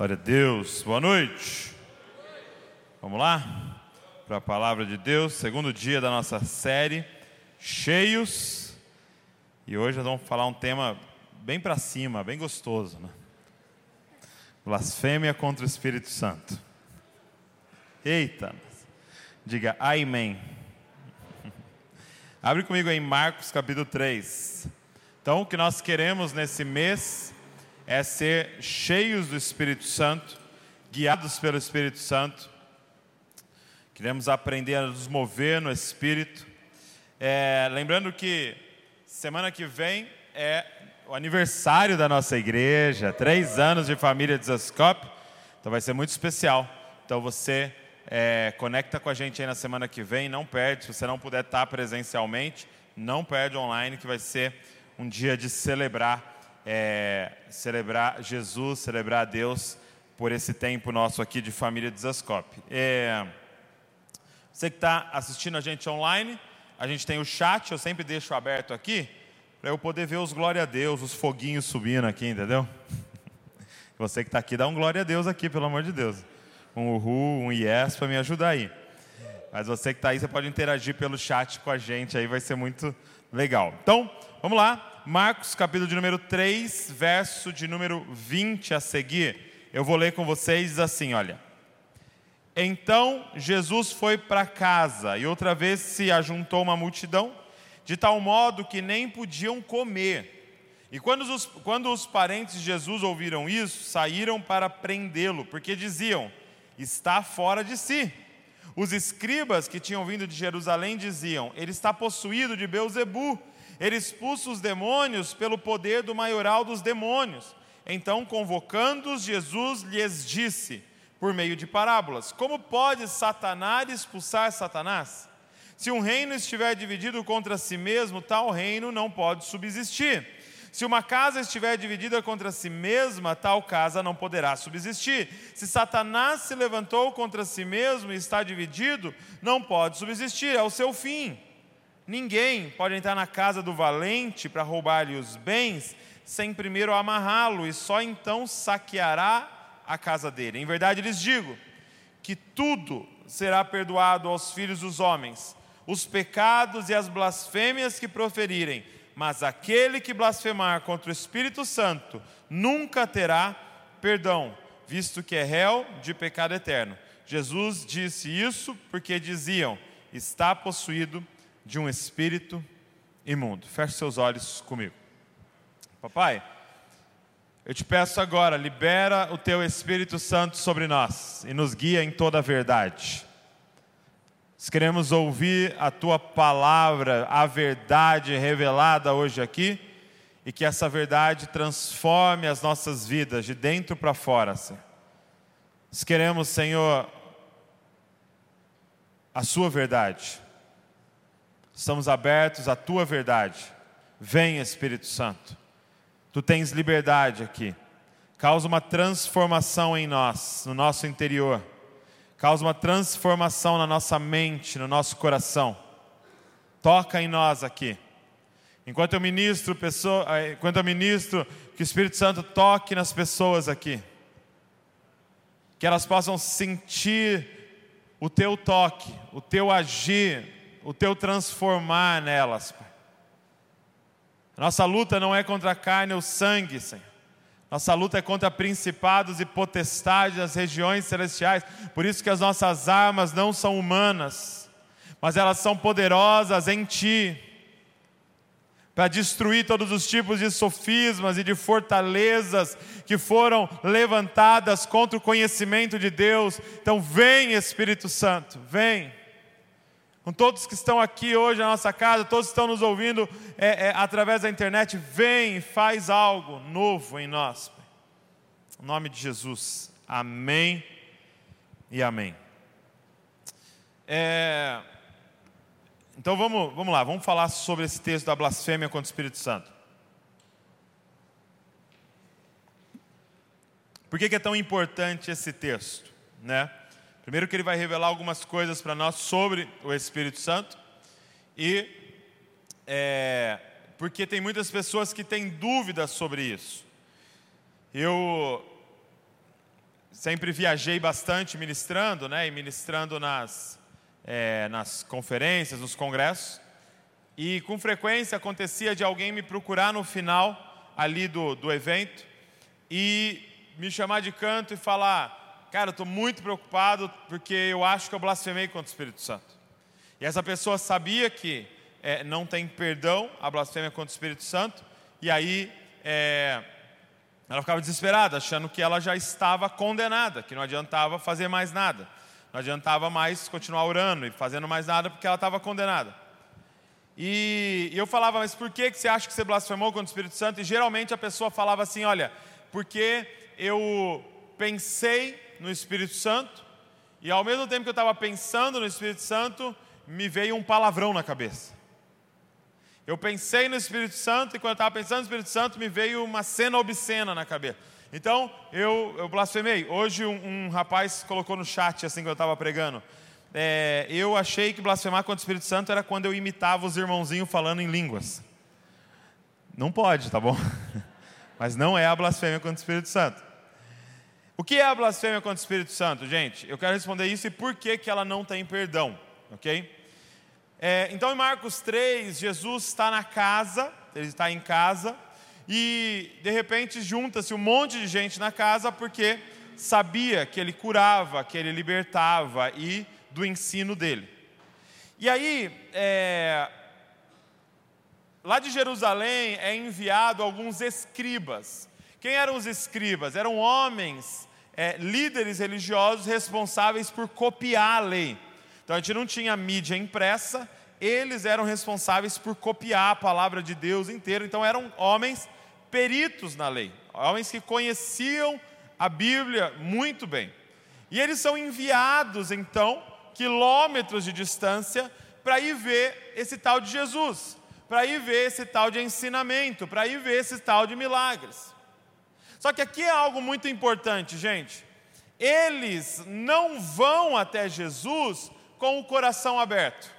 Glória a Deus. Boa noite. Vamos lá? Para a palavra de Deus, segundo dia da nossa série, cheios. E hoje nós vamos falar um tema bem para cima, bem gostoso, né? Blasfêmia contra o Espírito Santo. Eita! Diga amém. Abre comigo em Marcos capítulo 3. Então, o que nós queremos nesse mês é ser cheios do Espírito Santo, guiados pelo Espírito Santo. Queremos aprender a nos mover no Espírito. É, lembrando que semana que vem é o aniversário da nossa igreja, três anos de família de Zascope, então vai ser muito especial. Então você é, conecta com a gente aí na semana que vem, não perde, se você não puder estar presencialmente, não perde online, que vai ser um dia de celebrar é, celebrar Jesus, celebrar a Deus por esse tempo nosso aqui de família de Zascope. É, você que está assistindo a gente online, a gente tem o chat, eu sempre deixo aberto aqui, para eu poder ver os glória a Deus, os foguinhos subindo aqui, entendeu? Você que está aqui, dá um glória a Deus aqui, pelo amor de Deus. Um uhul, um yes para me ajudar aí. Mas você que está aí, você pode interagir pelo chat com a gente, aí vai ser muito legal. Então, vamos lá. Marcos, capítulo de número 3, verso de número 20 a seguir. Eu vou ler com vocês assim, olha. Então Jesus foi para casa e outra vez se ajuntou uma multidão, de tal modo que nem podiam comer. E quando os, quando os parentes de Jesus ouviram isso, saíram para prendê-lo, porque diziam: está fora de si. Os escribas que tinham vindo de Jerusalém diziam: ele está possuído de Beuzebu ele expulsa os demônios pelo poder do maioral dos demônios. Então, convocando-os, Jesus lhes disse, por meio de parábolas: Como pode Satanás expulsar Satanás? Se um reino estiver dividido contra si mesmo, tal reino não pode subsistir. Se uma casa estiver dividida contra si mesma, tal casa não poderá subsistir. Se Satanás se levantou contra si mesmo e está dividido, não pode subsistir, é o seu fim. Ninguém pode entrar na casa do valente para roubar-lhe os bens, sem primeiro amarrá-lo, e só então saqueará a casa dele. Em verdade lhes digo que tudo será perdoado aos filhos dos homens, os pecados e as blasfêmias que proferirem, mas aquele que blasfemar contra o Espírito Santo nunca terá perdão, visto que é réu de pecado eterno. Jesus disse isso porque diziam: está possuído de um espírito imundo. Feche seus olhos comigo. Papai, eu te peço agora, libera o teu Espírito Santo sobre nós e nos guia em toda a verdade. Nós queremos ouvir a tua palavra, a verdade revelada hoje aqui, e que essa verdade transforme as nossas vidas de dentro para fora, Senhor. Nós queremos, Senhor, a sua verdade Estamos abertos à tua verdade. Vem, Espírito Santo. Tu tens liberdade aqui. Causa uma transformação em nós, no nosso interior. Causa uma transformação na nossa mente, no nosso coração. Toca em nós aqui. Enquanto eu ministro, pessoa, eh, enquanto eu ministro, que o Espírito Santo toque nas pessoas aqui. Que elas possam sentir o teu toque, o teu agir, o teu transformar nelas, Pai. Nossa luta não é contra a carne ou sangue, Senhor. Nossa luta é contra principados e potestades das regiões celestiais. Por isso que as nossas armas não são humanas, mas elas são poderosas em Ti para destruir todos os tipos de sofismas e de fortalezas que foram levantadas contra o conhecimento de Deus. Então, vem Espírito Santo, vem com todos que estão aqui hoje na nossa casa, todos que estão nos ouvindo é, é, através da internet, vem e faz algo novo em nós. Em nome de Jesus, amém e amém. É, então vamos, vamos lá, vamos falar sobre esse texto da blasfêmia contra o Espírito Santo. Por que, que é tão importante esse texto? Né? Primeiro, que ele vai revelar algumas coisas para nós sobre o Espírito Santo, e é, porque tem muitas pessoas que têm dúvidas sobre isso. Eu sempre viajei bastante ministrando, né? E ministrando nas, é, nas conferências, nos congressos. E com frequência acontecia de alguém me procurar no final ali do, do evento e me chamar de canto e falar: Cara, eu estou muito preocupado porque eu acho que eu blasfemei contra o Espírito Santo. E essa pessoa sabia que é, não tem perdão a blasfêmia contra o Espírito Santo, e aí é, ela ficava desesperada, achando que ela já estava condenada, que não adiantava fazer mais nada, não adiantava mais continuar orando e fazendo mais nada porque ela estava condenada. E, eu falava, mas por que, que você acha que você blasfemou contra o Espírito Santo? E geralmente a pessoa falava assim: olha, porque eu pensei no Espírito Santo, e ao mesmo tempo que eu estava pensando no Espírito Santo, me veio um palavrão na cabeça. Eu pensei no Espírito Santo, e quando eu estava pensando no Espírito Santo, me veio uma cena obscena na cabeça. Então, eu, eu blasfemei. Hoje, um, um rapaz colocou no chat, assim, que eu estava pregando é, eu achei que blasfemar contra o Espírito Santo era quando eu imitava os irmãozinhos falando em línguas. Não pode, tá bom? Mas não é a blasfêmia contra o Espírito Santo. O que é a blasfêmia contra o Espírito Santo, gente? Eu quero responder isso e por que, que ela não tem perdão, ok? É, então, em Marcos 3, Jesus está na casa, ele está em casa, e de repente junta-se um monte de gente na casa porque sabia que ele curava, que ele libertava e do ensino dele. E aí, é, lá de Jerusalém é enviado alguns escribas. Quem eram os escribas? Eram homens, é, líderes religiosos responsáveis por copiar a lei. Então a gente não tinha mídia impressa, eles eram responsáveis por copiar a palavra de Deus inteira. Então eram homens peritos na lei, homens que conheciam a Bíblia muito bem. E eles são enviados então quilômetros de distância para ir ver esse tal de Jesus, para ir ver esse tal de ensinamento, para ir ver esse tal de milagres. Só que aqui é algo muito importante, gente. Eles não vão até Jesus com o coração aberto.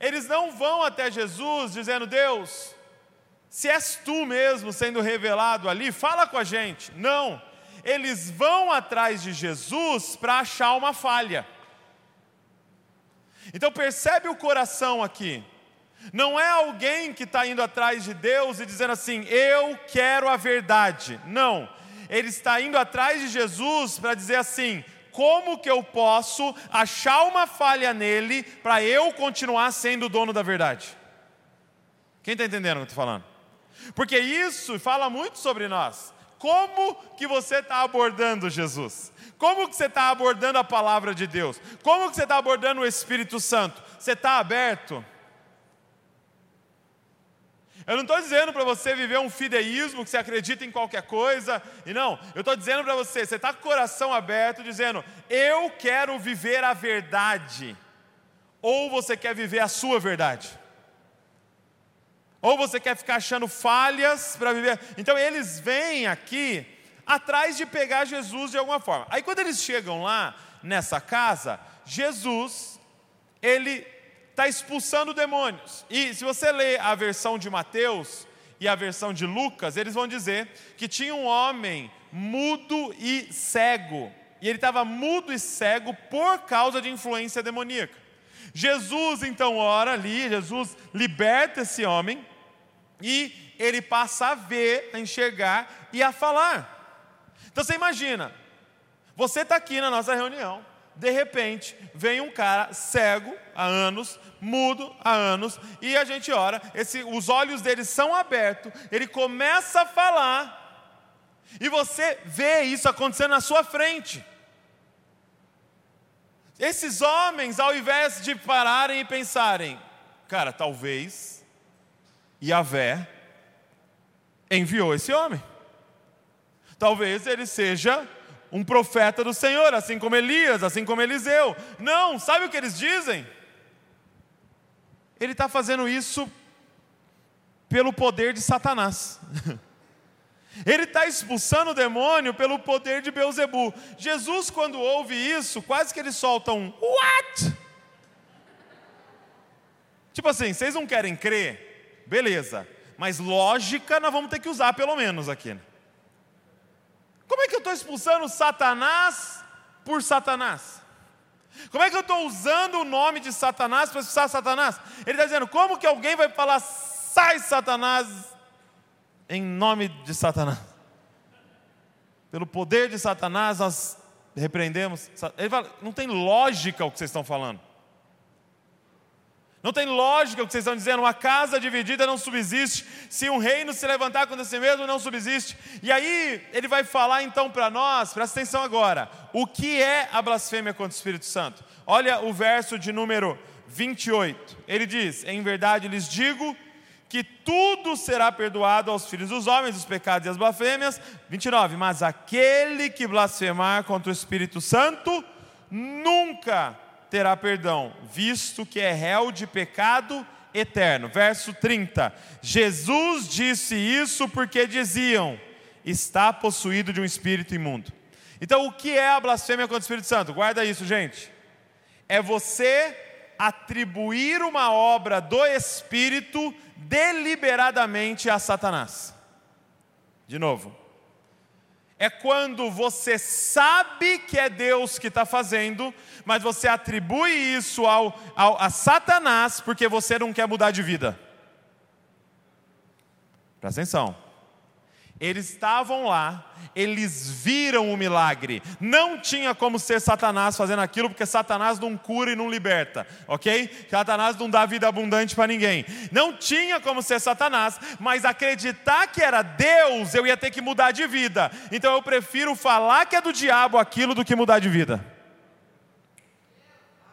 Eles não vão até Jesus dizendo: Deus, se és tu mesmo sendo revelado ali, fala com a gente. Não. Eles vão atrás de Jesus para achar uma falha. Então percebe o coração aqui. Não é alguém que está indo atrás de Deus e dizendo assim, eu quero a verdade. Não. Ele está indo atrás de Jesus para dizer assim: como que eu posso achar uma falha nele para eu continuar sendo o dono da verdade? Quem está entendendo o que eu estou falando? Porque isso fala muito sobre nós. Como que você está abordando Jesus? Como que você está abordando a palavra de Deus? Como que você está abordando o Espírito Santo? Você está aberto? Eu não estou dizendo para você viver um fideísmo que você acredita em qualquer coisa, e não, eu estou dizendo para você, você está com o coração aberto, dizendo, eu quero viver a verdade, ou você quer viver a sua verdade? Ou você quer ficar achando falhas para viver? Então eles vêm aqui atrás de pegar Jesus de alguma forma. Aí quando eles chegam lá nessa casa, Jesus ele está expulsando demônios. E se você ler a versão de Mateus e a versão de Lucas, eles vão dizer que tinha um homem mudo e cego. E ele estava mudo e cego por causa de influência demoníaca. Jesus então ora ali, Jesus liberta esse homem e ele passa a ver, a enxergar e a falar. Então você imagina, você está aqui na nossa reunião, de repente vem um cara cego há anos, mudo há anos, e a gente ora, esse, os olhos dele são abertos, ele começa a falar, e você vê isso acontecendo na sua frente. Esses homens, ao invés de pararem e pensarem, cara, talvez Yahvé enviou esse homem. Talvez ele seja um profeta do Senhor, assim como Elias, assim como Eliseu. Não, sabe o que eles dizem? Ele está fazendo isso pelo poder de Satanás. Ele está expulsando o demônio pelo poder de Beuzebu. Jesus, quando ouve isso, quase que ele solta um What? Tipo assim, vocês não querem crer? Beleza. Mas lógica nós vamos ter que usar pelo menos aqui. Né? Como é que eu estou expulsando Satanás por Satanás? Como é que eu estou usando o nome de Satanás para expulsar Satanás? Ele está dizendo: como que alguém vai falar, sai Satanás, em nome de Satanás? Pelo poder de Satanás, nós repreendemos. Ele fala: não tem lógica o que vocês estão falando. Não tem lógica o que vocês estão dizendo. Uma casa dividida não subsiste. Se um reino se levantar contra si mesmo, não subsiste. E aí, ele vai falar então para nós, presta atenção agora, o que é a blasfêmia contra o Espírito Santo. Olha o verso de número 28. Ele diz: Em verdade lhes digo que tudo será perdoado aos filhos dos homens, os pecados e as blasfêmias. 29. Mas aquele que blasfemar contra o Espírito Santo nunca terá perdão, visto que é réu de pecado eterno. Verso 30. Jesus disse isso porque diziam: está possuído de um espírito imundo. Então, o que é a blasfêmia contra o Espírito Santo? Guarda isso, gente. É você atribuir uma obra do Espírito deliberadamente a Satanás. De novo, é quando você sabe que é Deus que está fazendo, mas você atribui isso ao, ao, a Satanás porque você não quer mudar de vida. Presta atenção. Eles estavam lá, eles viram o milagre. Não tinha como ser Satanás fazendo aquilo, porque Satanás não cura e não liberta, ok? Satanás não dá vida abundante para ninguém. Não tinha como ser Satanás, mas acreditar que era Deus, eu ia ter que mudar de vida. Então eu prefiro falar que é do diabo aquilo do que mudar de vida.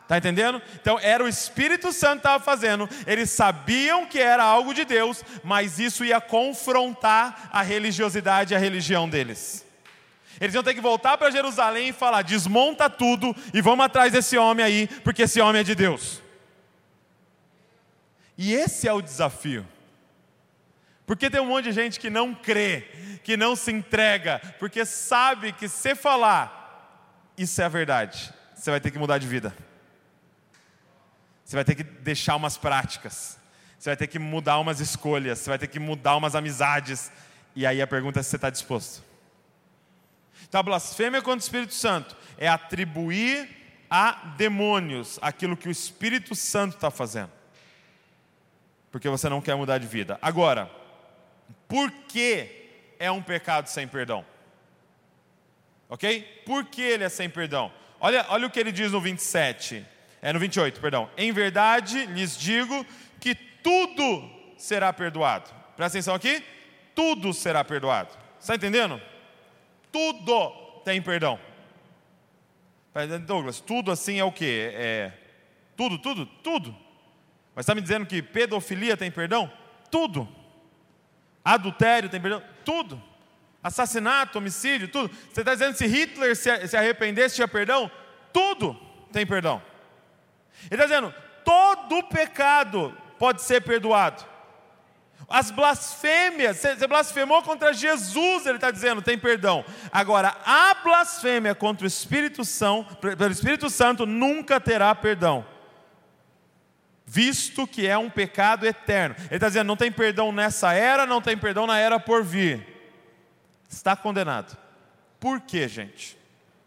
Está entendendo? Então era o Espírito Santo que estava fazendo, eles sabiam que era algo de Deus, mas isso ia confrontar a religiosidade e a religião deles. Eles iam ter que voltar para Jerusalém e falar: desmonta tudo e vamos atrás desse homem aí, porque esse homem é de Deus. E esse é o desafio. Porque tem um monte de gente que não crê, que não se entrega, porque sabe que se falar, isso é a verdade, você vai ter que mudar de vida. Você vai ter que deixar umas práticas. Você vai ter que mudar umas escolhas. Você vai ter que mudar umas amizades. E aí a pergunta é se você está disposto. Então a blasfêmia contra o Espírito Santo é atribuir a demônios aquilo que o Espírito Santo está fazendo. Porque você não quer mudar de vida. Agora, por que é um pecado sem perdão? Ok? Por que ele é sem perdão? Olha, olha o que ele diz no 27. É no 28, perdão. Em verdade lhes digo que tudo será perdoado. Presta atenção aqui. Tudo será perdoado. Está entendendo? Tudo tem perdão. Douglas, tudo assim é o quê? É, tudo, tudo, tudo. Mas está me dizendo que pedofilia tem perdão? Tudo. Adultério tem perdão? Tudo. Assassinato, homicídio, tudo. Você está dizendo que se Hitler se arrependesse, tinha perdão? Tudo tem perdão. Ele está dizendo: todo pecado pode ser perdoado. As blasfêmias, você blasfemou contra Jesus, ele está dizendo, tem perdão. Agora, a blasfêmia contra o Espírito Santo, pelo Espírito Santo, nunca terá perdão. Visto que é um pecado eterno. Ele está dizendo, não tem perdão nessa era, não tem perdão na era por vir. Está condenado. Por quê, gente?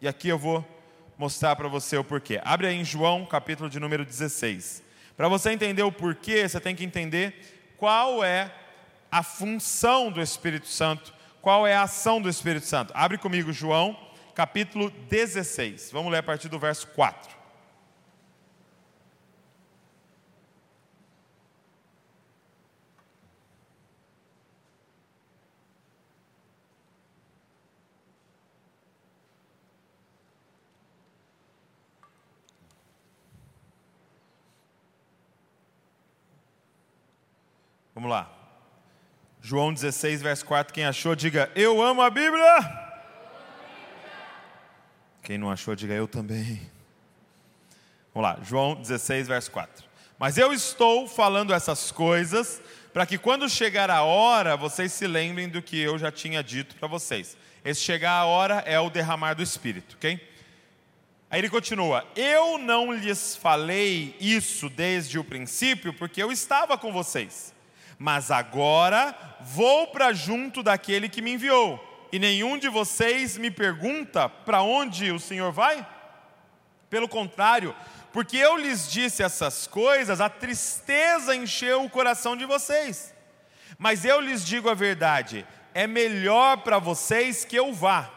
E aqui eu vou mostrar para você o porquê. Abre aí em João, capítulo de número 16. Para você entender o porquê, você tem que entender qual é a função do Espírito Santo, qual é a ação do Espírito Santo. Abre comigo João, capítulo 16. Vamos ler a partir do verso 4. Vamos lá. João 16, verso 4. Quem achou, diga: Eu amo a Bíblia. Quem não achou, diga: Eu também. Vamos lá. João 16, verso 4. Mas eu estou falando essas coisas para que quando chegar a hora vocês se lembrem do que eu já tinha dito para vocês. Esse chegar a hora é o derramar do Espírito, ok? Aí ele continua: Eu não lhes falei isso desde o princípio porque eu estava com vocês mas agora vou para junto daquele que me enviou. e nenhum de vocês me pergunta para onde o Senhor vai? Pelo contrário, porque eu lhes disse essas coisas, a tristeza encheu o coração de vocês. Mas eu lhes digo a verdade: é melhor para vocês que eu vá.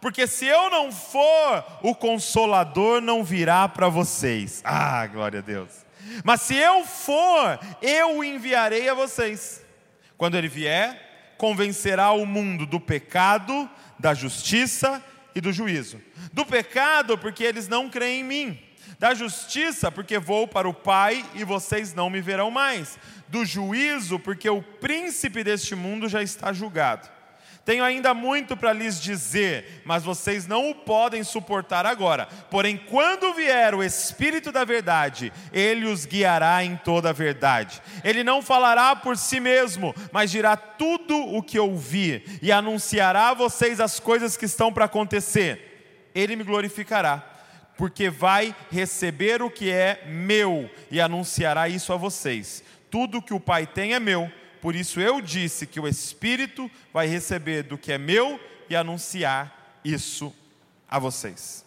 Porque se eu não for, o consolador não virá para vocês. Ah, glória a Deus. Mas se eu for, eu o enviarei a vocês. Quando ele vier, convencerá o mundo do pecado, da justiça e do juízo. Do pecado, porque eles não creem em mim. Da justiça, porque vou para o Pai e vocês não me verão mais do juízo, porque o príncipe deste mundo já está julgado. Tenho ainda muito para lhes dizer, mas vocês não o podem suportar agora. Porém, quando vier o Espírito da Verdade, ele os guiará em toda a verdade. Ele não falará por si mesmo, mas dirá tudo o que ouvir e anunciará a vocês as coisas que estão para acontecer. Ele me glorificará, porque vai receber o que é meu e anunciará isso a vocês. Tudo que o Pai tem é meu, por isso eu disse que o Espírito vai receber do que é meu e anunciar isso a vocês.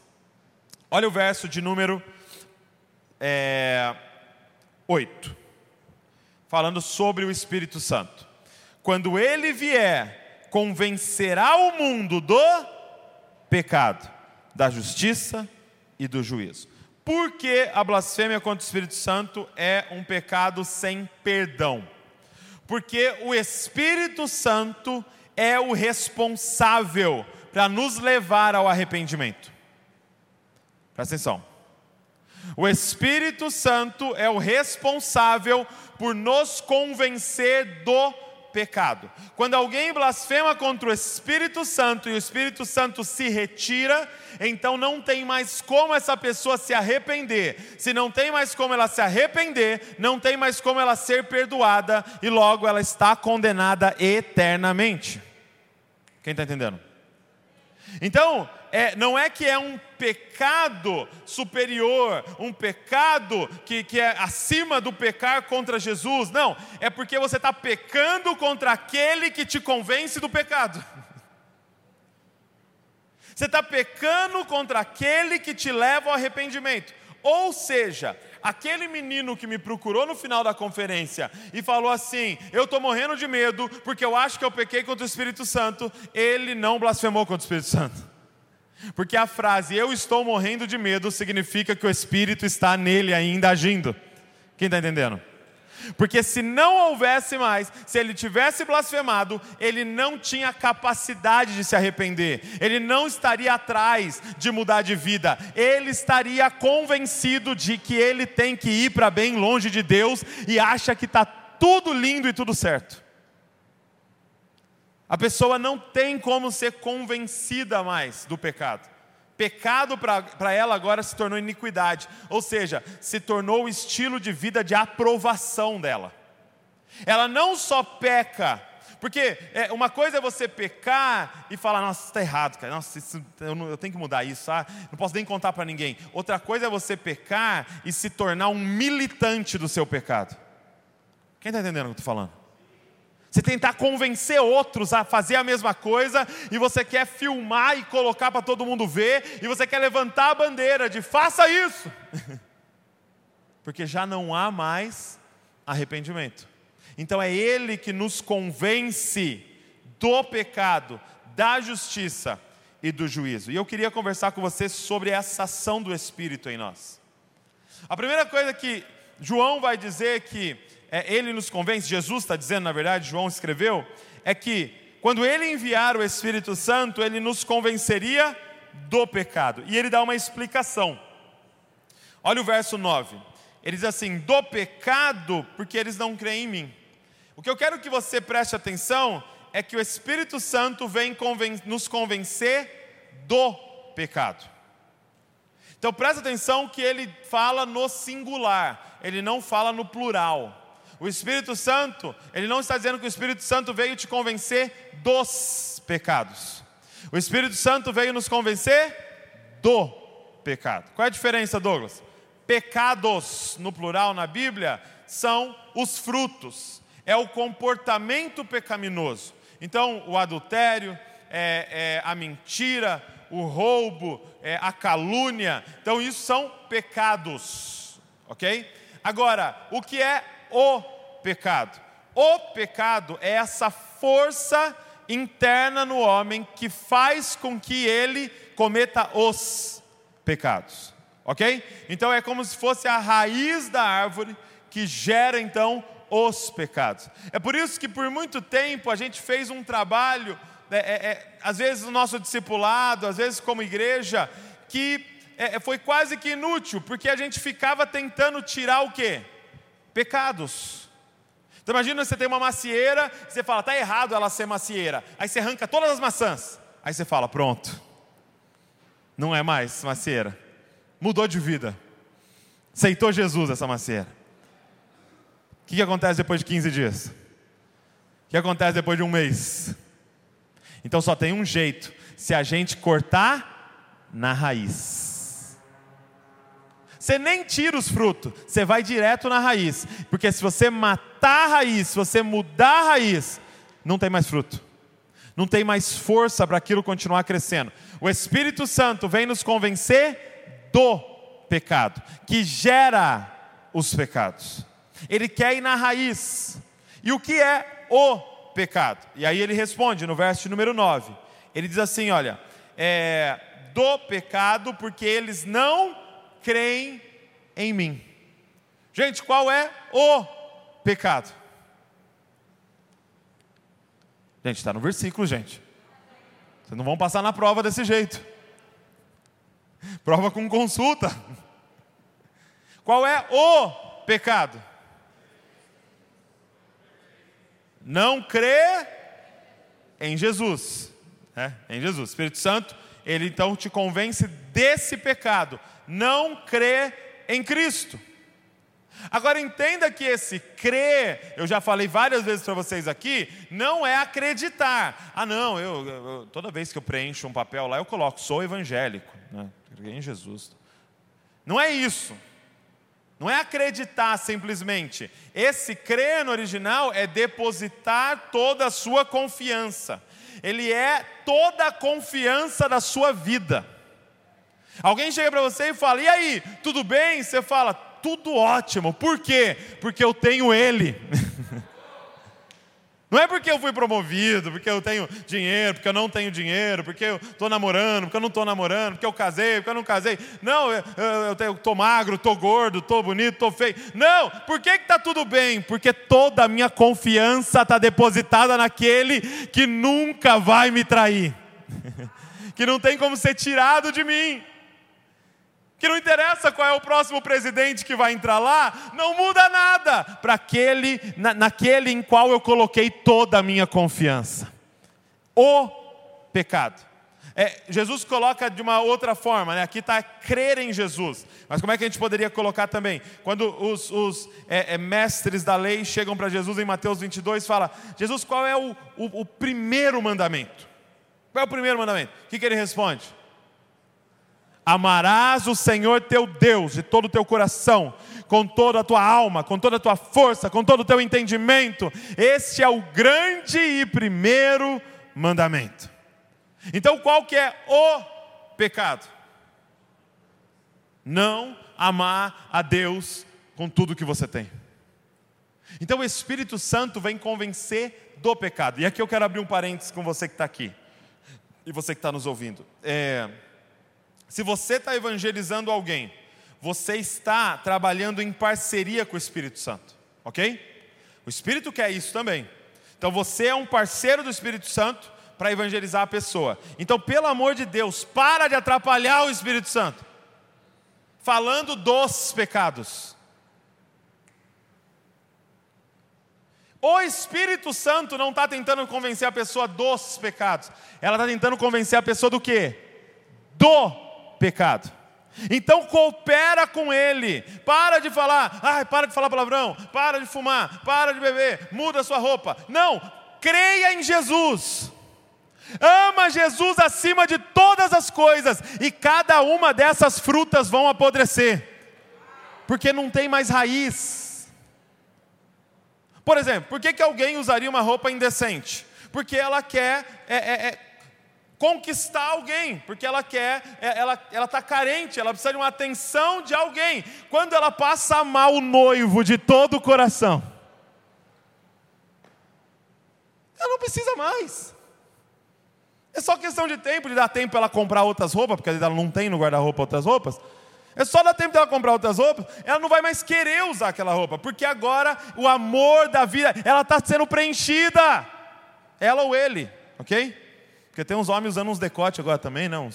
Olha o verso de número é, 8, falando sobre o Espírito Santo. Quando ele vier, convencerá o mundo do pecado, da justiça e do juízo. Porque a blasfêmia contra o Espírito Santo é um pecado sem perdão. Porque o Espírito Santo é o responsável para nos levar ao arrependimento. Presta atenção. O Espírito Santo é o responsável por nos convencer do pecado. Quando alguém blasfema contra o Espírito Santo e o Espírito Santo se retira, então não tem mais como essa pessoa se arrepender. Se não tem mais como ela se arrepender, não tem mais como ela ser perdoada e logo ela está condenada eternamente. Quem está entendendo? Então, é, não é que é um pecado superior, um pecado que, que é acima do pecar contra Jesus, não, é porque você está pecando contra aquele que te convence do pecado. Você está pecando contra aquele que te leva ao arrependimento. Ou seja, aquele menino que me procurou no final da conferência e falou assim: Eu estou morrendo de medo porque eu acho que eu pequei contra o Espírito Santo, ele não blasfemou contra o Espírito Santo. Porque a frase eu estou morrendo de medo significa que o Espírito está nele ainda agindo. Quem está entendendo? Porque se não houvesse mais, se ele tivesse blasfemado, ele não tinha capacidade de se arrepender, ele não estaria atrás de mudar de vida, ele estaria convencido de que ele tem que ir para bem longe de Deus e acha que está tudo lindo e tudo certo. A pessoa não tem como ser convencida mais do pecado. Pecado para ela agora se tornou iniquidade, ou seja, se tornou o estilo de vida de aprovação dela. Ela não só peca, porque é, uma coisa é você pecar e falar, nossa, está errado, cara, nossa, isso, eu, não, eu, tenho que mudar isso, ah, não posso nem contar para ninguém. Outra coisa é você pecar e se tornar um militante do seu pecado. Quem está entendendo o que eu estou falando? Você tentar convencer outros a fazer a mesma coisa, e você quer filmar e colocar para todo mundo ver, e você quer levantar a bandeira de faça isso, porque já não há mais arrependimento. Então é Ele que nos convence do pecado, da justiça e do juízo. E eu queria conversar com você sobre essa ação do Espírito em nós. A primeira coisa que João vai dizer que é, ele nos convence, Jesus está dizendo, na verdade, João escreveu, é que quando ele enviar o Espírito Santo, ele nos convenceria do pecado. E ele dá uma explicação. Olha o verso 9. Ele diz assim: do pecado, porque eles não creem em mim. O que eu quero que você preste atenção é que o Espírito Santo vem conven nos convencer do pecado. Então presta atenção que ele fala no singular, ele não fala no plural. O Espírito Santo, ele não está dizendo que o Espírito Santo veio te convencer dos pecados. O Espírito Santo veio nos convencer do pecado. Qual é a diferença, Douglas? Pecados, no plural na Bíblia, são os frutos, é o comportamento pecaminoso. Então, o adultério, é, é, a mentira, o roubo, é, a calúnia. Então, isso são pecados, ok? Agora, o que é o pecado? O pecado é essa força interna no homem que faz com que ele cometa os pecados, ok? Então é como se fosse a raiz da árvore que gera então os pecados. É por isso que por muito tempo a gente fez um trabalho, é, é, é às vezes no nosso discipulado, às vezes como igreja, que é, foi quase que inútil, porque a gente ficava tentando tirar o quê? Pecados. Então imagina você tem uma macieira, você fala, está errado ela ser macieira. Aí você arranca todas as maçãs. Aí você fala, pronto. Não é mais macieira. Mudou de vida. Aceitou Jesus essa macieira. O que, que acontece depois de 15 dias? O que acontece depois de um mês? Então só tem um jeito: se a gente cortar na raiz. Você nem tira os frutos, você vai direto na raiz. Porque se você matar a raiz, se você mudar a raiz, não tem mais fruto. Não tem mais força para aquilo continuar crescendo. O Espírito Santo vem nos convencer do pecado, que gera os pecados. Ele quer ir na raiz. E o que é o pecado? E aí ele responde no verso número 9. Ele diz assim: olha, é, do pecado, porque eles não creem em mim. Gente, qual é o pecado? Gente, está no versículo, gente. Vocês não vão passar na prova desse jeito. Prova com consulta. Qual é o pecado? Não crer em Jesus. É, em Jesus. Espírito Santo, ele então te convence desse pecado não crê em Cristo. Agora entenda que esse crer, eu já falei várias vezes para vocês aqui, não é acreditar. Ah, não, eu, eu, toda vez que eu preencho um papel lá, eu coloco, sou evangélico, né? em Jesus. Não é isso. Não é acreditar simplesmente. Esse crer no original é depositar toda a sua confiança. Ele é toda a confiança da sua vida. Alguém chega para você e fala: E aí, tudo bem? Você fala: Tudo ótimo. Por quê? Porque eu tenho Ele. Não é porque eu fui promovido, porque eu tenho dinheiro, porque eu não tenho dinheiro, porque eu estou namorando, porque eu não estou namorando, porque eu casei, porque eu não casei. Não, eu estou magro, estou gordo, estou bonito, estou feio. Não, por que está tudo bem? Porque toda a minha confiança está depositada naquele que nunca vai me trair, que não tem como ser tirado de mim que não interessa qual é o próximo presidente que vai entrar lá, não muda nada para aquele, na, naquele em qual eu coloquei toda a minha confiança. O pecado. É, Jesus coloca de uma outra forma, né? aqui está crer em Jesus, mas como é que a gente poderia colocar também? Quando os, os é, é, mestres da lei chegam para Jesus em Mateus 22, fala: Jesus, qual é o, o, o primeiro mandamento? Qual é o primeiro mandamento? O que, que ele responde? Amarás o Senhor teu Deus de todo o teu coração, com toda a tua alma, com toda a tua força, com todo o teu entendimento. Este é o grande e primeiro mandamento. Então, qual que é o pecado? Não amar a Deus com tudo que você tem. Então, o Espírito Santo vem convencer do pecado. E aqui eu quero abrir um parênteses com você que está aqui e você que está nos ouvindo. É se você está evangelizando alguém, você está trabalhando em parceria com o Espírito Santo, ok? O Espírito quer isso também. Então você é um parceiro do Espírito Santo para evangelizar a pessoa. Então, pelo amor de Deus, para de atrapalhar o Espírito Santo, falando dos pecados. O Espírito Santo não está tentando convencer a pessoa dos pecados, ela está tentando convencer a pessoa do que? Do pecado. Então coopera com ele. Para de falar, ai, para de falar palavrão, para de fumar, para de beber, muda sua roupa. Não, creia em Jesus. Ama Jesus acima de todas as coisas, e cada uma dessas frutas vão apodrecer, porque não tem mais raiz. Por exemplo, por que, que alguém usaria uma roupa indecente? Porque ela quer é, é, é conquistar alguém, porque ela quer, é, ela está carente, ela precisa de uma atenção de alguém. Quando ela passa a amar o noivo de todo o coração, ela não precisa mais. É só questão de tempo, de dar tempo para ela comprar outras roupas, porque ela não tem no guarda-roupa outras roupas. É só dar tempo dela comprar outras roupas, ela não vai mais querer usar aquela roupa, porque agora o amor da vida, ela está sendo preenchida. Ela ou ele, ok? Porque tem uns homens usando uns decotes agora também, não?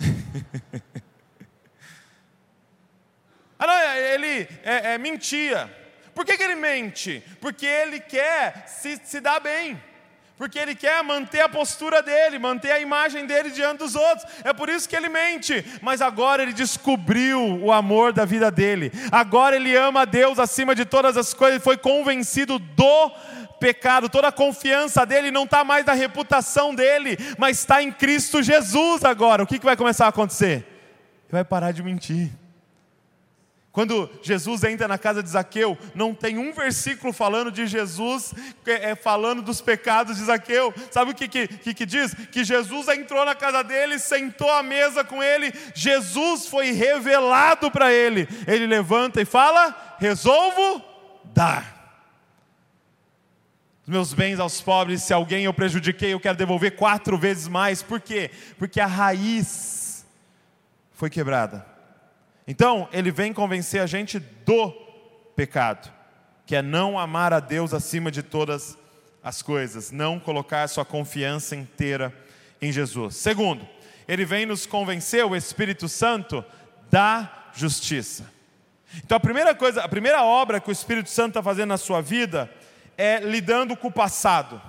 ah, não, é, ele é, é, mentia. Por que, que ele mente? Porque ele quer se, se dar bem porque ele quer manter a postura dele, manter a imagem dele diante dos outros. É por isso que ele mente. Mas agora ele descobriu o amor da vida dele. Agora ele ama a Deus acima de todas as coisas. Foi convencido do pecado. Toda a confiança dele não está mais na reputação dele, mas está em Cristo Jesus agora. O que, que vai começar a acontecer? Ele vai parar de mentir. Quando Jesus entra na casa de Zaqueu, não tem um versículo falando de Jesus, é, falando dos pecados de Zaqueu. Sabe o que, que, que, diz? Que Jesus entrou na casa dele, sentou à mesa com ele, Jesus foi revelado para ele. Ele levanta e fala: Resolvo dar. Os meus bens aos pobres, se alguém eu prejudiquei, eu quero devolver quatro vezes mais. Por quê? Porque a raiz foi quebrada. Então, ele vem convencer a gente do pecado, que é não amar a Deus acima de todas as coisas, não colocar sua confiança inteira em Jesus. Segundo, ele vem nos convencer, o Espírito Santo, da justiça. Então, a primeira coisa, a primeira obra que o Espírito Santo está fazendo na sua vida é lidando com o passado.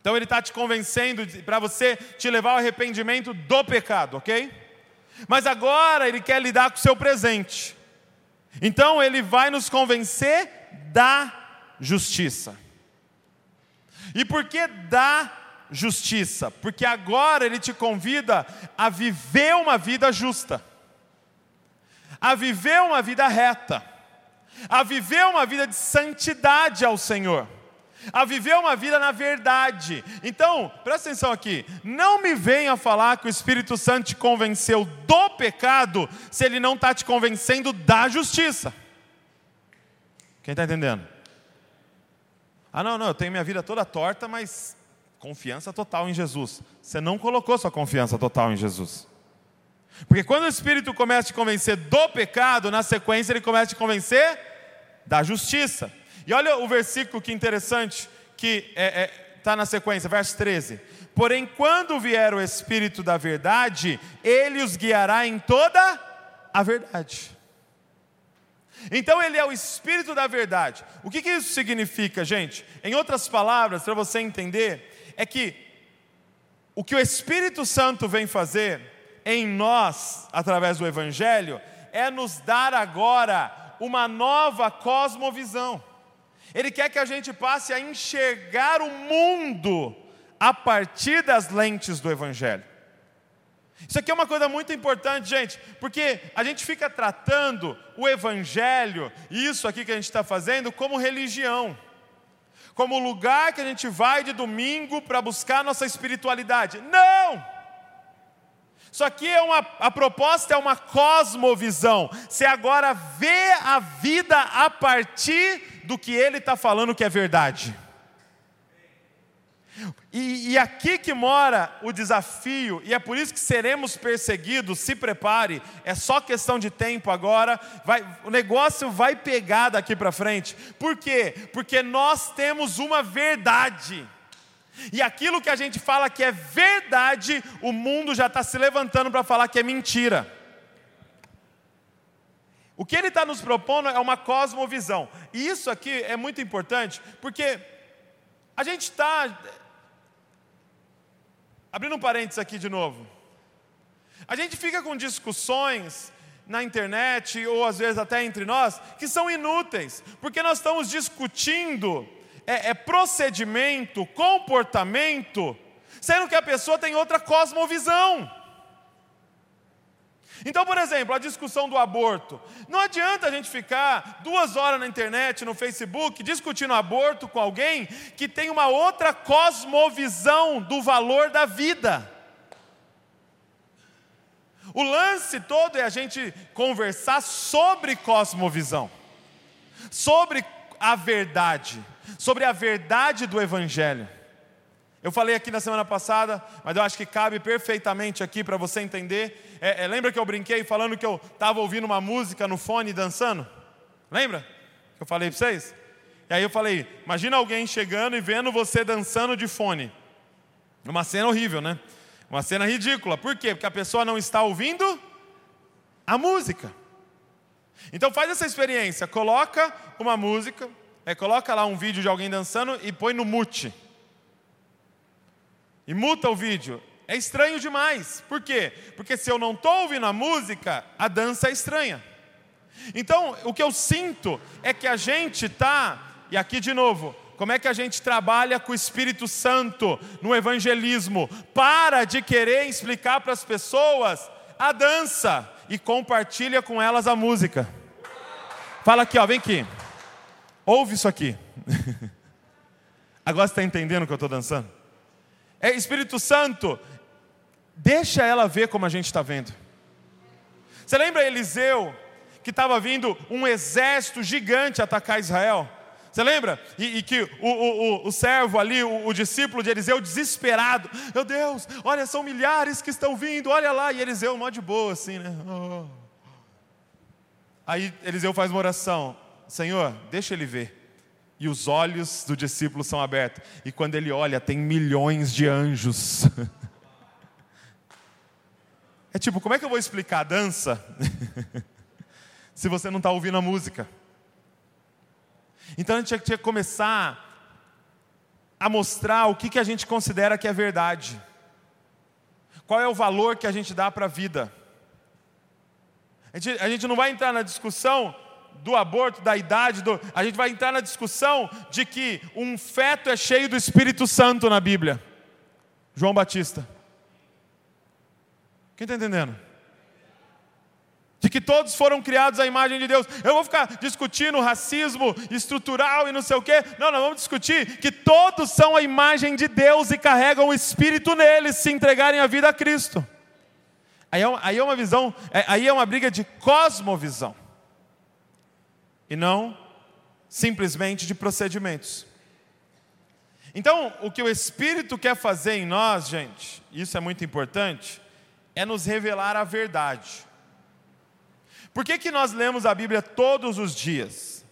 Então, ele está te convencendo para você te levar ao arrependimento do pecado, ok? Mas agora ele quer lidar com o seu presente. Então ele vai nos convencer da justiça. E por que da justiça? Porque agora ele te convida a viver uma vida justa, a viver uma vida reta, a viver uma vida de santidade ao Senhor a viver uma vida na verdade. Então, presta atenção aqui, não me venha falar que o Espírito Santo te convenceu do pecado, se ele não está te convencendo da justiça. Quem está entendendo? Ah, não, não, eu tenho minha vida toda torta, mas confiança total em Jesus. Você não colocou sua confiança total em Jesus. Porque quando o Espírito começa a te convencer do pecado, na sequência ele começa a te convencer da justiça. E olha o versículo que interessante, que está é, é, tá na sequência, verso 13. Porém, quando vier o Espírito da verdade, ele os guiará em toda a verdade. Então, ele é o Espírito da verdade. O que, que isso significa, gente? Em outras palavras, para você entender, é que o que o Espírito Santo vem fazer em nós, através do Evangelho, é nos dar agora uma nova cosmovisão. Ele quer que a gente passe a enxergar o mundo a partir das lentes do Evangelho. Isso aqui é uma coisa muito importante, gente, porque a gente fica tratando o Evangelho, isso aqui que a gente está fazendo, como religião, como lugar que a gente vai de domingo para buscar nossa espiritualidade. Não! Isso aqui é uma, a proposta é uma cosmovisão. Você agora vê a vida a partir do que ele está falando que é verdade. E, e, aqui que mora o desafio, e é por isso que seremos perseguidos, se prepare, é só questão de tempo agora, vai, o negócio vai pegar daqui para frente. Por quê? Porque nós temos uma verdade. E aquilo que a gente fala que é verdade, o mundo já está se levantando para falar que é mentira. O que ele está nos propondo é uma cosmovisão. E isso aqui é muito importante, porque a gente está. Abrindo um parênteses aqui de novo. A gente fica com discussões na internet, ou às vezes até entre nós, que são inúteis, porque nós estamos discutindo é, é procedimento, comportamento, sendo que a pessoa tem outra cosmovisão. Então, por exemplo, a discussão do aborto. Não adianta a gente ficar duas horas na internet, no Facebook, discutindo aborto com alguém que tem uma outra cosmovisão do valor da vida. O lance todo é a gente conversar sobre cosmovisão, sobre a verdade, sobre a verdade do Evangelho. Eu falei aqui na semana passada, mas eu acho que cabe perfeitamente aqui para você entender. É, é, lembra que eu brinquei falando que eu estava ouvindo uma música no fone dançando? Lembra? Que eu falei para vocês? E aí eu falei: imagina alguém chegando e vendo você dançando de fone. Uma cena horrível, né? Uma cena ridícula. Por quê? Porque a pessoa não está ouvindo a música. Então faz essa experiência, coloca uma música, é, coloca lá um vídeo de alguém dançando e põe no mute e muta o vídeo, é estranho demais. Por quê? Porque se eu não estou ouvindo a música, a dança é estranha. Então, o que eu sinto é que a gente está, e aqui de novo, como é que a gente trabalha com o Espírito Santo no evangelismo? Para de querer explicar para as pessoas a dança e compartilha com elas a música. Fala aqui, ó, vem aqui. Ouve isso aqui. Agora você está entendendo o que eu estou dançando? É Espírito Santo, deixa ela ver como a gente está vendo. Você lembra Eliseu, que estava vindo um exército gigante atacar Israel? Você lembra? E, e que o, o, o, o, servo ali, o, discípulo de Eliseu, desesperado: Meu Deus, olha, são milhares que estão vindo, olha lá. E Eliseu, mó de boa, assim, né? Oh. Aí Eliseu faz uma oração: Senhor, deixa ele ver e os olhos do discípulo são abertos. E quando ele olha, tem milhões de anjos. É tipo, como é que eu vou explicar a dança se você não está ouvindo a música? Então a gente tinha que começar a mostrar o que, que a gente considera que é verdade. Qual é o valor que a gente dá para a vida? A gente, a gente não vai entrar na discussão do aborto, da idade, do... a gente vai entrar na discussão de que um feto é cheio do Espírito Santo na Bíblia. João Batista. Quem está entendendo? De que todos foram criados à imagem de Deus. Eu vou ficar discutindo racismo estrutural e não sei o quê. Não, nós vamos discutir que todos são a imagem de Deus e carregam o Espírito neles se entregarem a vida a Cristo. Aí é, é uma visão, é, aí é uma briga de cosmovisão e não simplesmente de procedimentos. Então, o que o Espírito quer fazer em nós, gente, isso é muito importante, é nos revelar a verdade. Por que, que nós lemos a Bíblia todos os dias?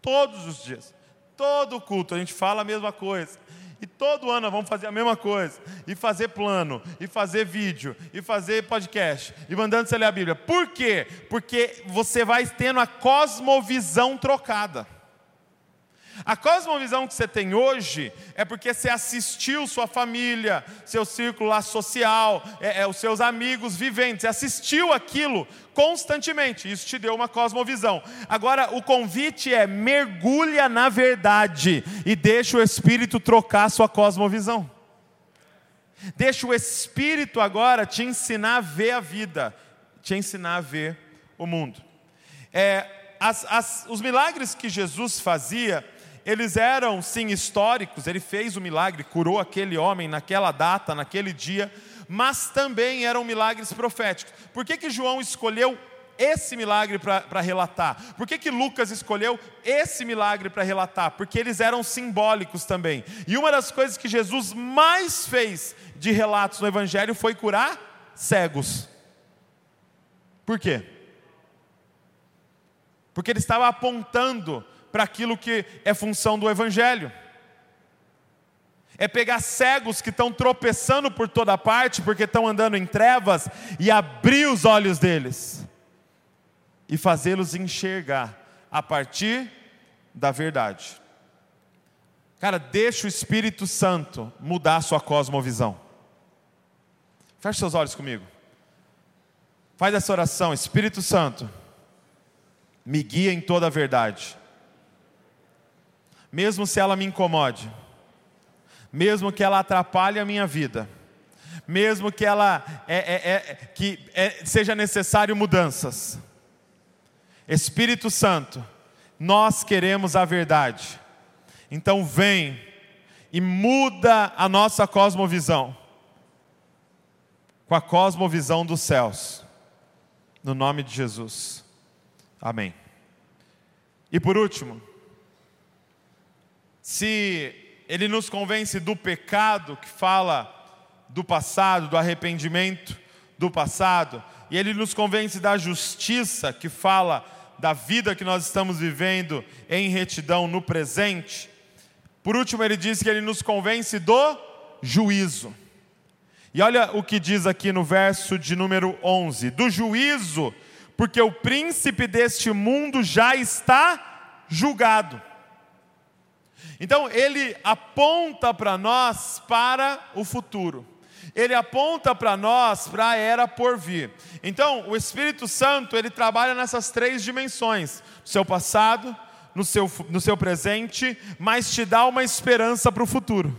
Todos os dias. Todo culto a gente fala a mesma coisa. E todo ano vamos fazer a mesma coisa. E fazer plano, e fazer vídeo, e fazer podcast, e mandando você ler a Bíblia. Por quê? Porque você vai tendo a cosmovisão trocada. A cosmovisão que você tem hoje é porque você assistiu sua família, seu círculo social, é, é, os seus amigos viventes, você assistiu aquilo constantemente, isso te deu uma cosmovisão. Agora, o convite é mergulha na verdade e deixa o Espírito trocar sua cosmovisão. Deixa o Espírito agora te ensinar a ver a vida, te ensinar a ver o mundo. É, as, as, os milagres que Jesus fazia, eles eram sim históricos, ele fez o milagre, curou aquele homem naquela data, naquele dia, mas também eram milagres proféticos. Por que, que João escolheu esse milagre para relatar? Por que, que Lucas escolheu esse milagre para relatar? Porque eles eram simbólicos também. E uma das coisas que Jesus mais fez de relatos no Evangelho foi curar cegos. Por quê? Porque ele estava apontando para aquilo que é função do Evangelho. É pegar cegos que estão tropeçando por toda parte, porque estão andando em trevas, e abrir os olhos deles, e fazê-los enxergar a partir da verdade. Cara, deixa o Espírito Santo mudar a sua cosmovisão. Feche seus olhos comigo. Faz essa oração, Espírito Santo, me guia em toda a verdade mesmo se ela me incomode, mesmo que ela atrapalhe a minha vida, mesmo que ela é, é, é, que é, seja necessário mudanças. Espírito Santo, nós queremos a verdade. Então vem e muda a nossa cosmovisão com a cosmovisão dos céus. No nome de Jesus. Amém. E por último, se ele nos convence do pecado, que fala do passado, do arrependimento do passado, e ele nos convence da justiça, que fala da vida que nós estamos vivendo em retidão no presente. Por último, ele diz que ele nos convence do juízo. E olha o que diz aqui no verso de número 11: do juízo, porque o príncipe deste mundo já está julgado. Então, ele aponta para nós para o futuro. Ele aponta para nós para a era por vir. Então, o Espírito Santo, ele trabalha nessas três dimensões: seu passado, no seu, no seu presente, mas te dá uma esperança para o futuro.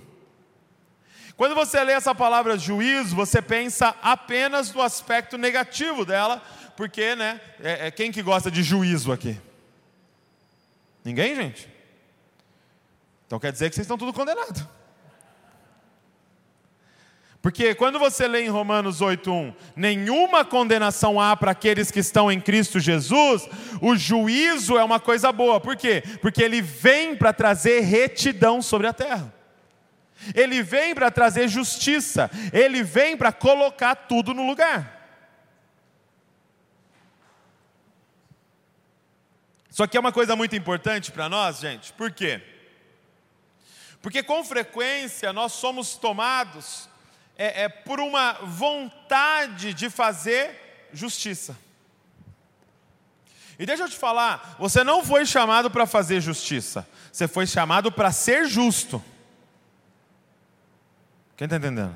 Quando você lê essa palavra juízo, você pensa apenas no aspecto negativo dela, porque, né, é, é quem que gosta de juízo aqui? Ninguém, gente? Então quer dizer que vocês estão tudo condenados. Porque quando você lê em Romanos 8:1, nenhuma condenação há para aqueles que estão em Cristo Jesus, o juízo é uma coisa boa. Por quê? Porque ele vem para trazer retidão sobre a terra. Ele vem para trazer justiça, ele vem para colocar tudo no lugar. Isso aqui é uma coisa muito importante para nós, gente, por quê? Porque com frequência nós somos tomados é, é, por uma vontade de fazer justiça. E deixa eu te falar, você não foi chamado para fazer justiça, você foi chamado para ser justo. Quem está entendendo?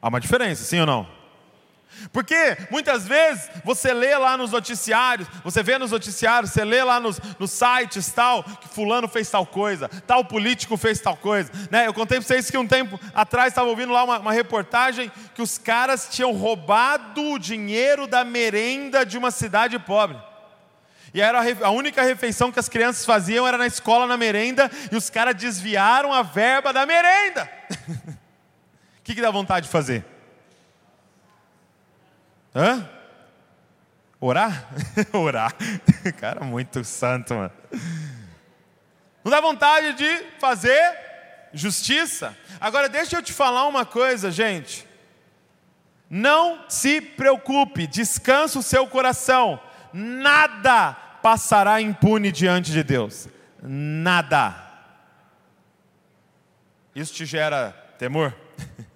Há uma diferença, sim ou não? Porque muitas vezes você lê lá nos noticiários, você vê nos noticiários, você lê lá nos, nos sites tal, que fulano fez tal coisa, tal político fez tal coisa. Né? Eu contei para vocês que um tempo atrás estava ouvindo lá uma, uma reportagem que os caras tinham roubado o dinheiro da merenda de uma cidade pobre. E era a única refeição que as crianças faziam era na escola, na merenda, e os caras desviaram a verba da merenda. O que, que dá vontade de fazer? Hã? Orar? Orar. Cara, muito santo, mano. Não dá vontade de fazer justiça. Agora, deixa eu te falar uma coisa, gente. Não se preocupe, descansa o seu coração. Nada passará impune diante de Deus. Nada. Isso te gera temor?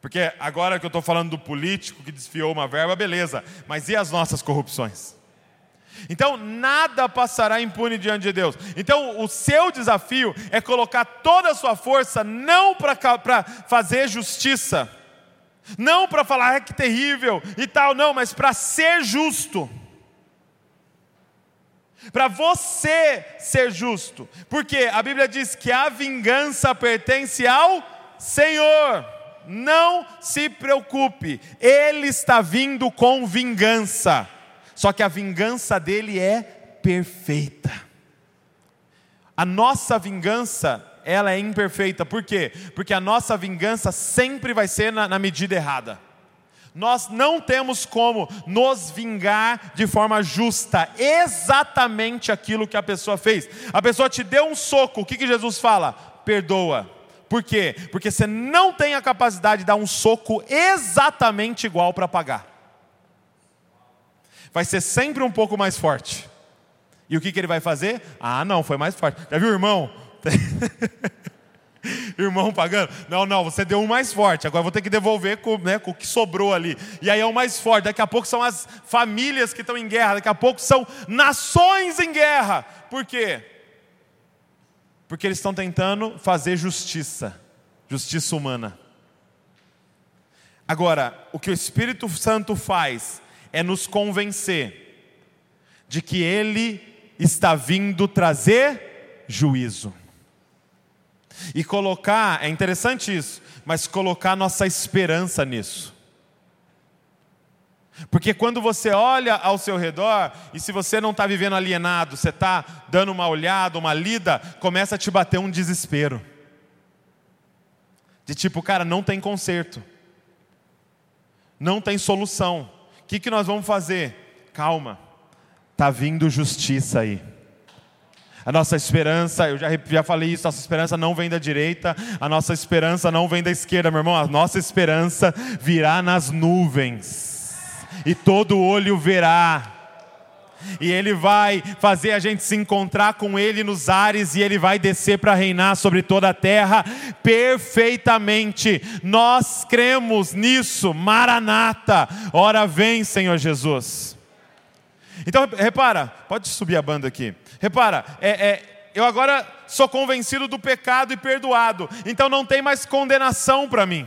Porque agora que eu estou falando do político que desfiou uma verba, beleza, mas e as nossas corrupções? Então, nada passará impune diante de Deus. Então, o seu desafio é colocar toda a sua força, não para fazer justiça, não para falar é que terrível e tal, não, mas para ser justo para você ser justo, porque a Bíblia diz que a vingança pertence ao Senhor. Não se preocupe, Ele está vindo com vingança, só que a vingança dele é perfeita. A nossa vingança, ela é imperfeita, por quê? Porque a nossa vingança sempre vai ser na, na medida errada. Nós não temos como nos vingar de forma justa, exatamente aquilo que a pessoa fez. A pessoa te deu um soco, o que, que Jesus fala? Perdoa. Por quê? Porque você não tem a capacidade de dar um soco exatamente igual para pagar. Vai ser sempre um pouco mais forte. E o que, que ele vai fazer? Ah, não, foi mais forte. Já viu, irmão? Irmão pagando. Não, não, você deu um mais forte. Agora vou ter que devolver com, né, com o que sobrou ali. E aí é o mais forte. Daqui a pouco são as famílias que estão em guerra. Daqui a pouco são nações em guerra. Por quê? Porque eles estão tentando fazer justiça. Justiça humana. Agora, o que o Espírito Santo faz é nos convencer de que Ele está vindo trazer juízo. E colocar, é interessante isso, mas colocar nossa esperança nisso. Porque quando você olha ao seu redor, e se você não está vivendo alienado, você está dando uma olhada, uma lida, começa a te bater um desespero. De tipo, cara, não tem conserto, não tem solução. O que, que nós vamos fazer? Calma, está vindo justiça aí. A nossa esperança, eu já, já falei isso, nossa esperança não vem da direita, a nossa esperança não vem da esquerda, meu irmão, a nossa esperança virá nas nuvens e todo olho verá. E Ele vai fazer a gente se encontrar com Ele nos ares, e Ele vai descer para reinar sobre toda a terra perfeitamente. Nós cremos nisso, Maranata, ora vem, Senhor Jesus. Então, repara, pode subir a banda aqui. Repara, é, é, eu agora sou convencido do pecado e perdoado, então não tem mais condenação para mim.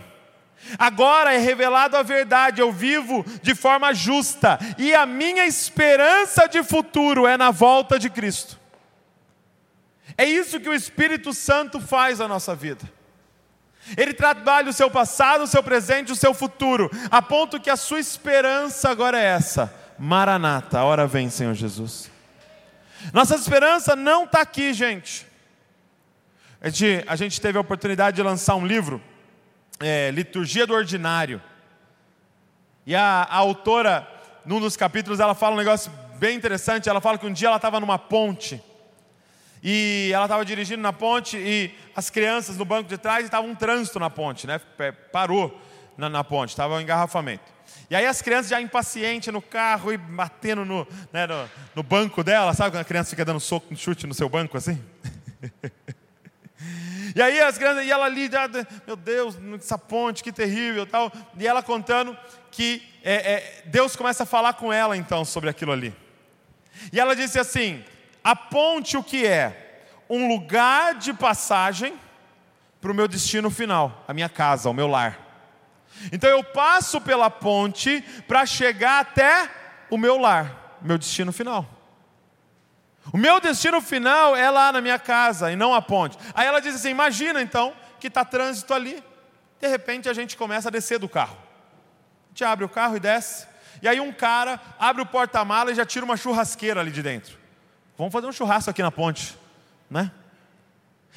Agora é revelado a verdade, eu vivo de forma justa, e a minha esperança de futuro é na volta de Cristo. É isso que o Espírito Santo faz na nossa vida. Ele trabalha o seu passado, o seu presente, o seu futuro, a ponto que a sua esperança agora é essa: Maranata, a hora vem, Senhor Jesus. Nossa esperança não está aqui, gente. A gente. A gente teve a oportunidade de lançar um livro é, Liturgia do Ordinário. E a, a, autora, num dos capítulos, ela fala um negócio bem interessante. Ela fala que um dia ela estava numa ponte. E ela estava dirigindo na ponte e as crianças no banco de trás estavam um trânsito na ponte, né? Parou na, na ponte, estava um engarrafamento. E aí as crianças já impacientes no carro e batendo no, né, no, no banco dela, sabe quando a criança fica dando soco, chute no seu banco assim? E aí as crianças, e ela ali, meu Deus, essa ponte, que terrível tal. E ela contando que é, é, Deus começa a falar com ela então sobre aquilo ali. E ela disse assim: a ponte o que é? Um lugar de passagem para o meu destino final, a minha casa, o meu lar. Então eu passo pela ponte para chegar até o meu lar, meu destino final. O meu destino final é lá na minha casa e não a ponte. Aí ela diz assim: imagina então que está trânsito ali. De repente a gente começa a descer do carro. A gente abre o carro e desce. E aí um cara abre o porta-mala e já tira uma churrasqueira ali de dentro. Vamos fazer um churrasco aqui na ponte, né?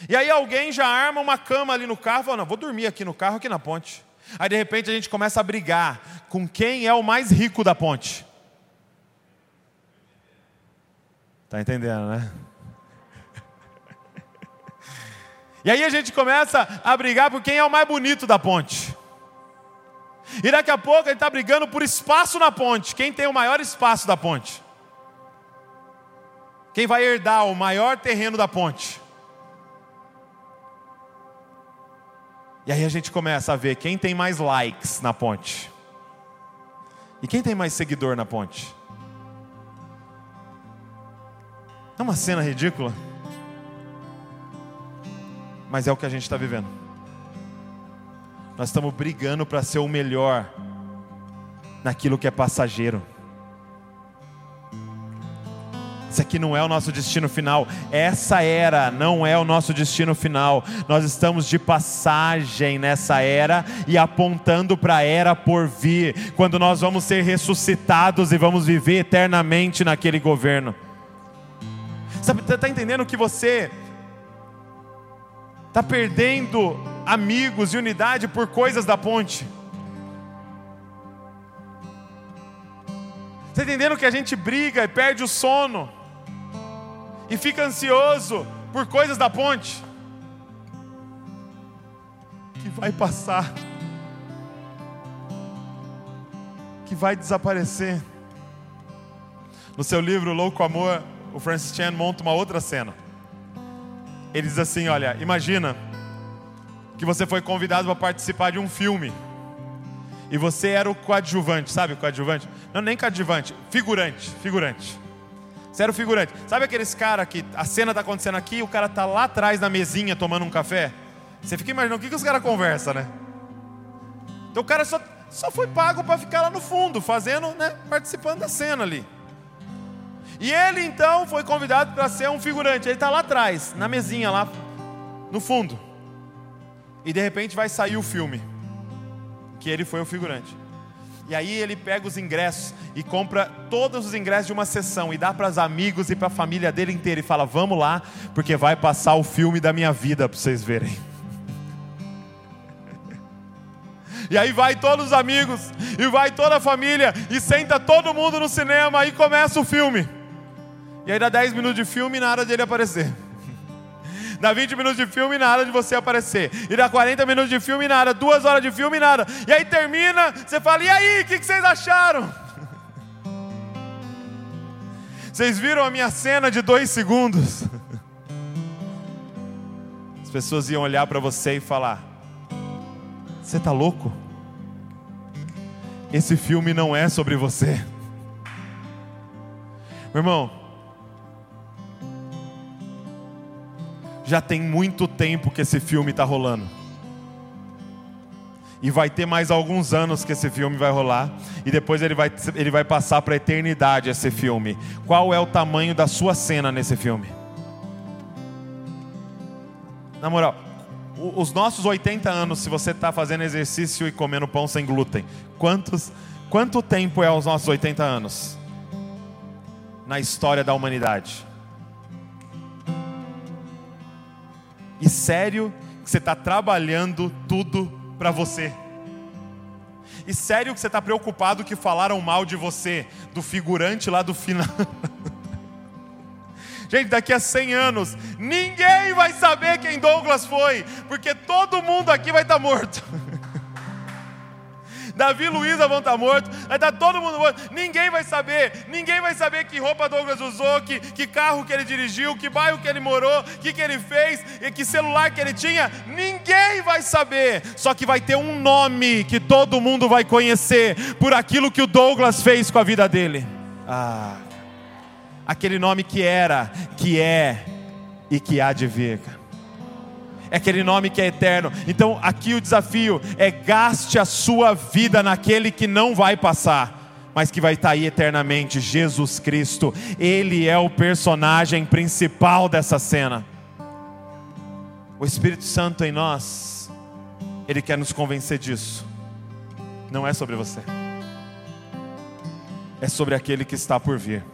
E aí alguém já arma uma cama ali no carro, fala, não, vou dormir aqui no carro, aqui na ponte. Aí de repente a gente começa a brigar com quem é o mais rico da ponte. Está entendendo, né? E aí a gente começa a brigar por quem é o mais bonito da ponte. E daqui a pouco a gente está brigando por espaço na ponte. Quem tem o maior espaço da ponte? Quem vai herdar o maior terreno da ponte? E aí a gente começa a ver quem tem mais likes na ponte. E quem tem mais seguidor na ponte? É uma cena ridícula. Mas é o que a gente está vivendo. Nós estamos brigando para ser o melhor naquilo que é passageiro. Isso aqui não é o nosso destino final. Essa era não é o nosso destino final. Nós estamos de passagem nessa era e apontando para a era por vir, quando nós vamos ser ressuscitados e vamos viver eternamente naquele governo. Sabe, está tá entendendo que você está perdendo amigos e unidade por coisas da ponte? Está entendendo que a gente briga e perde o sono e fica ansioso por coisas da ponte? Que vai passar, que vai desaparecer. No seu livro Louco Amor, o Francis Chan monta uma outra cena. Ele diz assim: Olha, imagina que você foi convidado para participar de um filme. E você era o coadjuvante, sabe o coadjuvante? Não, nem coadjuvante, figurante, figurante. Você era o figurante. Sabe aqueles caras que a cena está acontecendo aqui, o cara está lá atrás na mesinha tomando um café? Você fica imaginando o que, que os caras conversam, né? Então o cara só, só foi pago para ficar lá no fundo, fazendo, né? Participando da cena ali. E ele então foi convidado para ser um figurante. Ele está lá atrás, na mesinha lá no fundo. E de repente vai sair o filme, que ele foi o figurante. E aí ele pega os ingressos e compra todos os ingressos de uma sessão e dá para os amigos e para a família dele inteira e fala: "Vamos lá, porque vai passar o filme da minha vida para vocês verem". E aí vai todos os amigos e vai toda a família e senta todo mundo no cinema e começa o filme. E aí dá 10 minutos de filme e nada dele aparecer. Dá 20 minutos de filme e nada de você aparecer. E dá 40 minutos de filme e nada. Duas horas de filme e nada. E aí termina, você fala: e aí, o que, que vocês acharam? Vocês viram a minha cena de dois segundos? As pessoas iam olhar para você e falar: Você está louco? Esse filme não é sobre você. Meu irmão, já tem muito tempo que esse filme está rolando. E vai ter mais alguns anos que esse filme vai rolar. E depois ele vai, ele vai passar para a eternidade esse filme. Qual é o tamanho da sua cena nesse filme? Na moral, os nossos 80 anos, se você está fazendo exercício e comendo pão sem glúten, quantos, quanto tempo é os nossos 80 anos? Na história da humanidade. E sério que você está trabalhando tudo para você. E sério que você está preocupado que falaram mal de você, do figurante lá do final. Gente, daqui a 100 anos, ninguém vai saber quem Douglas foi, porque todo mundo aqui vai estar tá morto. Davi e Luísa vão estar tá mortos, vai estar tá todo mundo morto. Ninguém vai saber, ninguém vai saber que roupa Douglas usou, que, que carro que ele dirigiu, que bairro que ele morou, o que, que ele fez, que celular que ele tinha. Ninguém vai saber. Só que vai ter um nome que todo mundo vai conhecer por aquilo que o Douglas fez com a vida dele. Ah, aquele nome que era, que é e que há de vir é aquele nome que é eterno. Então, aqui o desafio é gaste a sua vida naquele que não vai passar mas que vai estar aí eternamente, Jesus Cristo. Ele é o personagem principal dessa cena. O Espírito Santo em nós, ele quer nos convencer disso. Não é sobre você. É sobre aquele que está por vir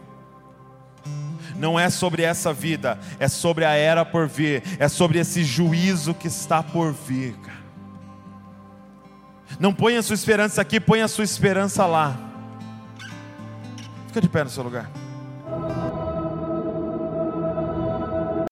não é sobre essa vida, é sobre a era por vir, é sobre esse juízo que está por vir. Cara. Não ponha sua esperança aqui, ponha sua esperança lá. Fica de pé no seu lugar.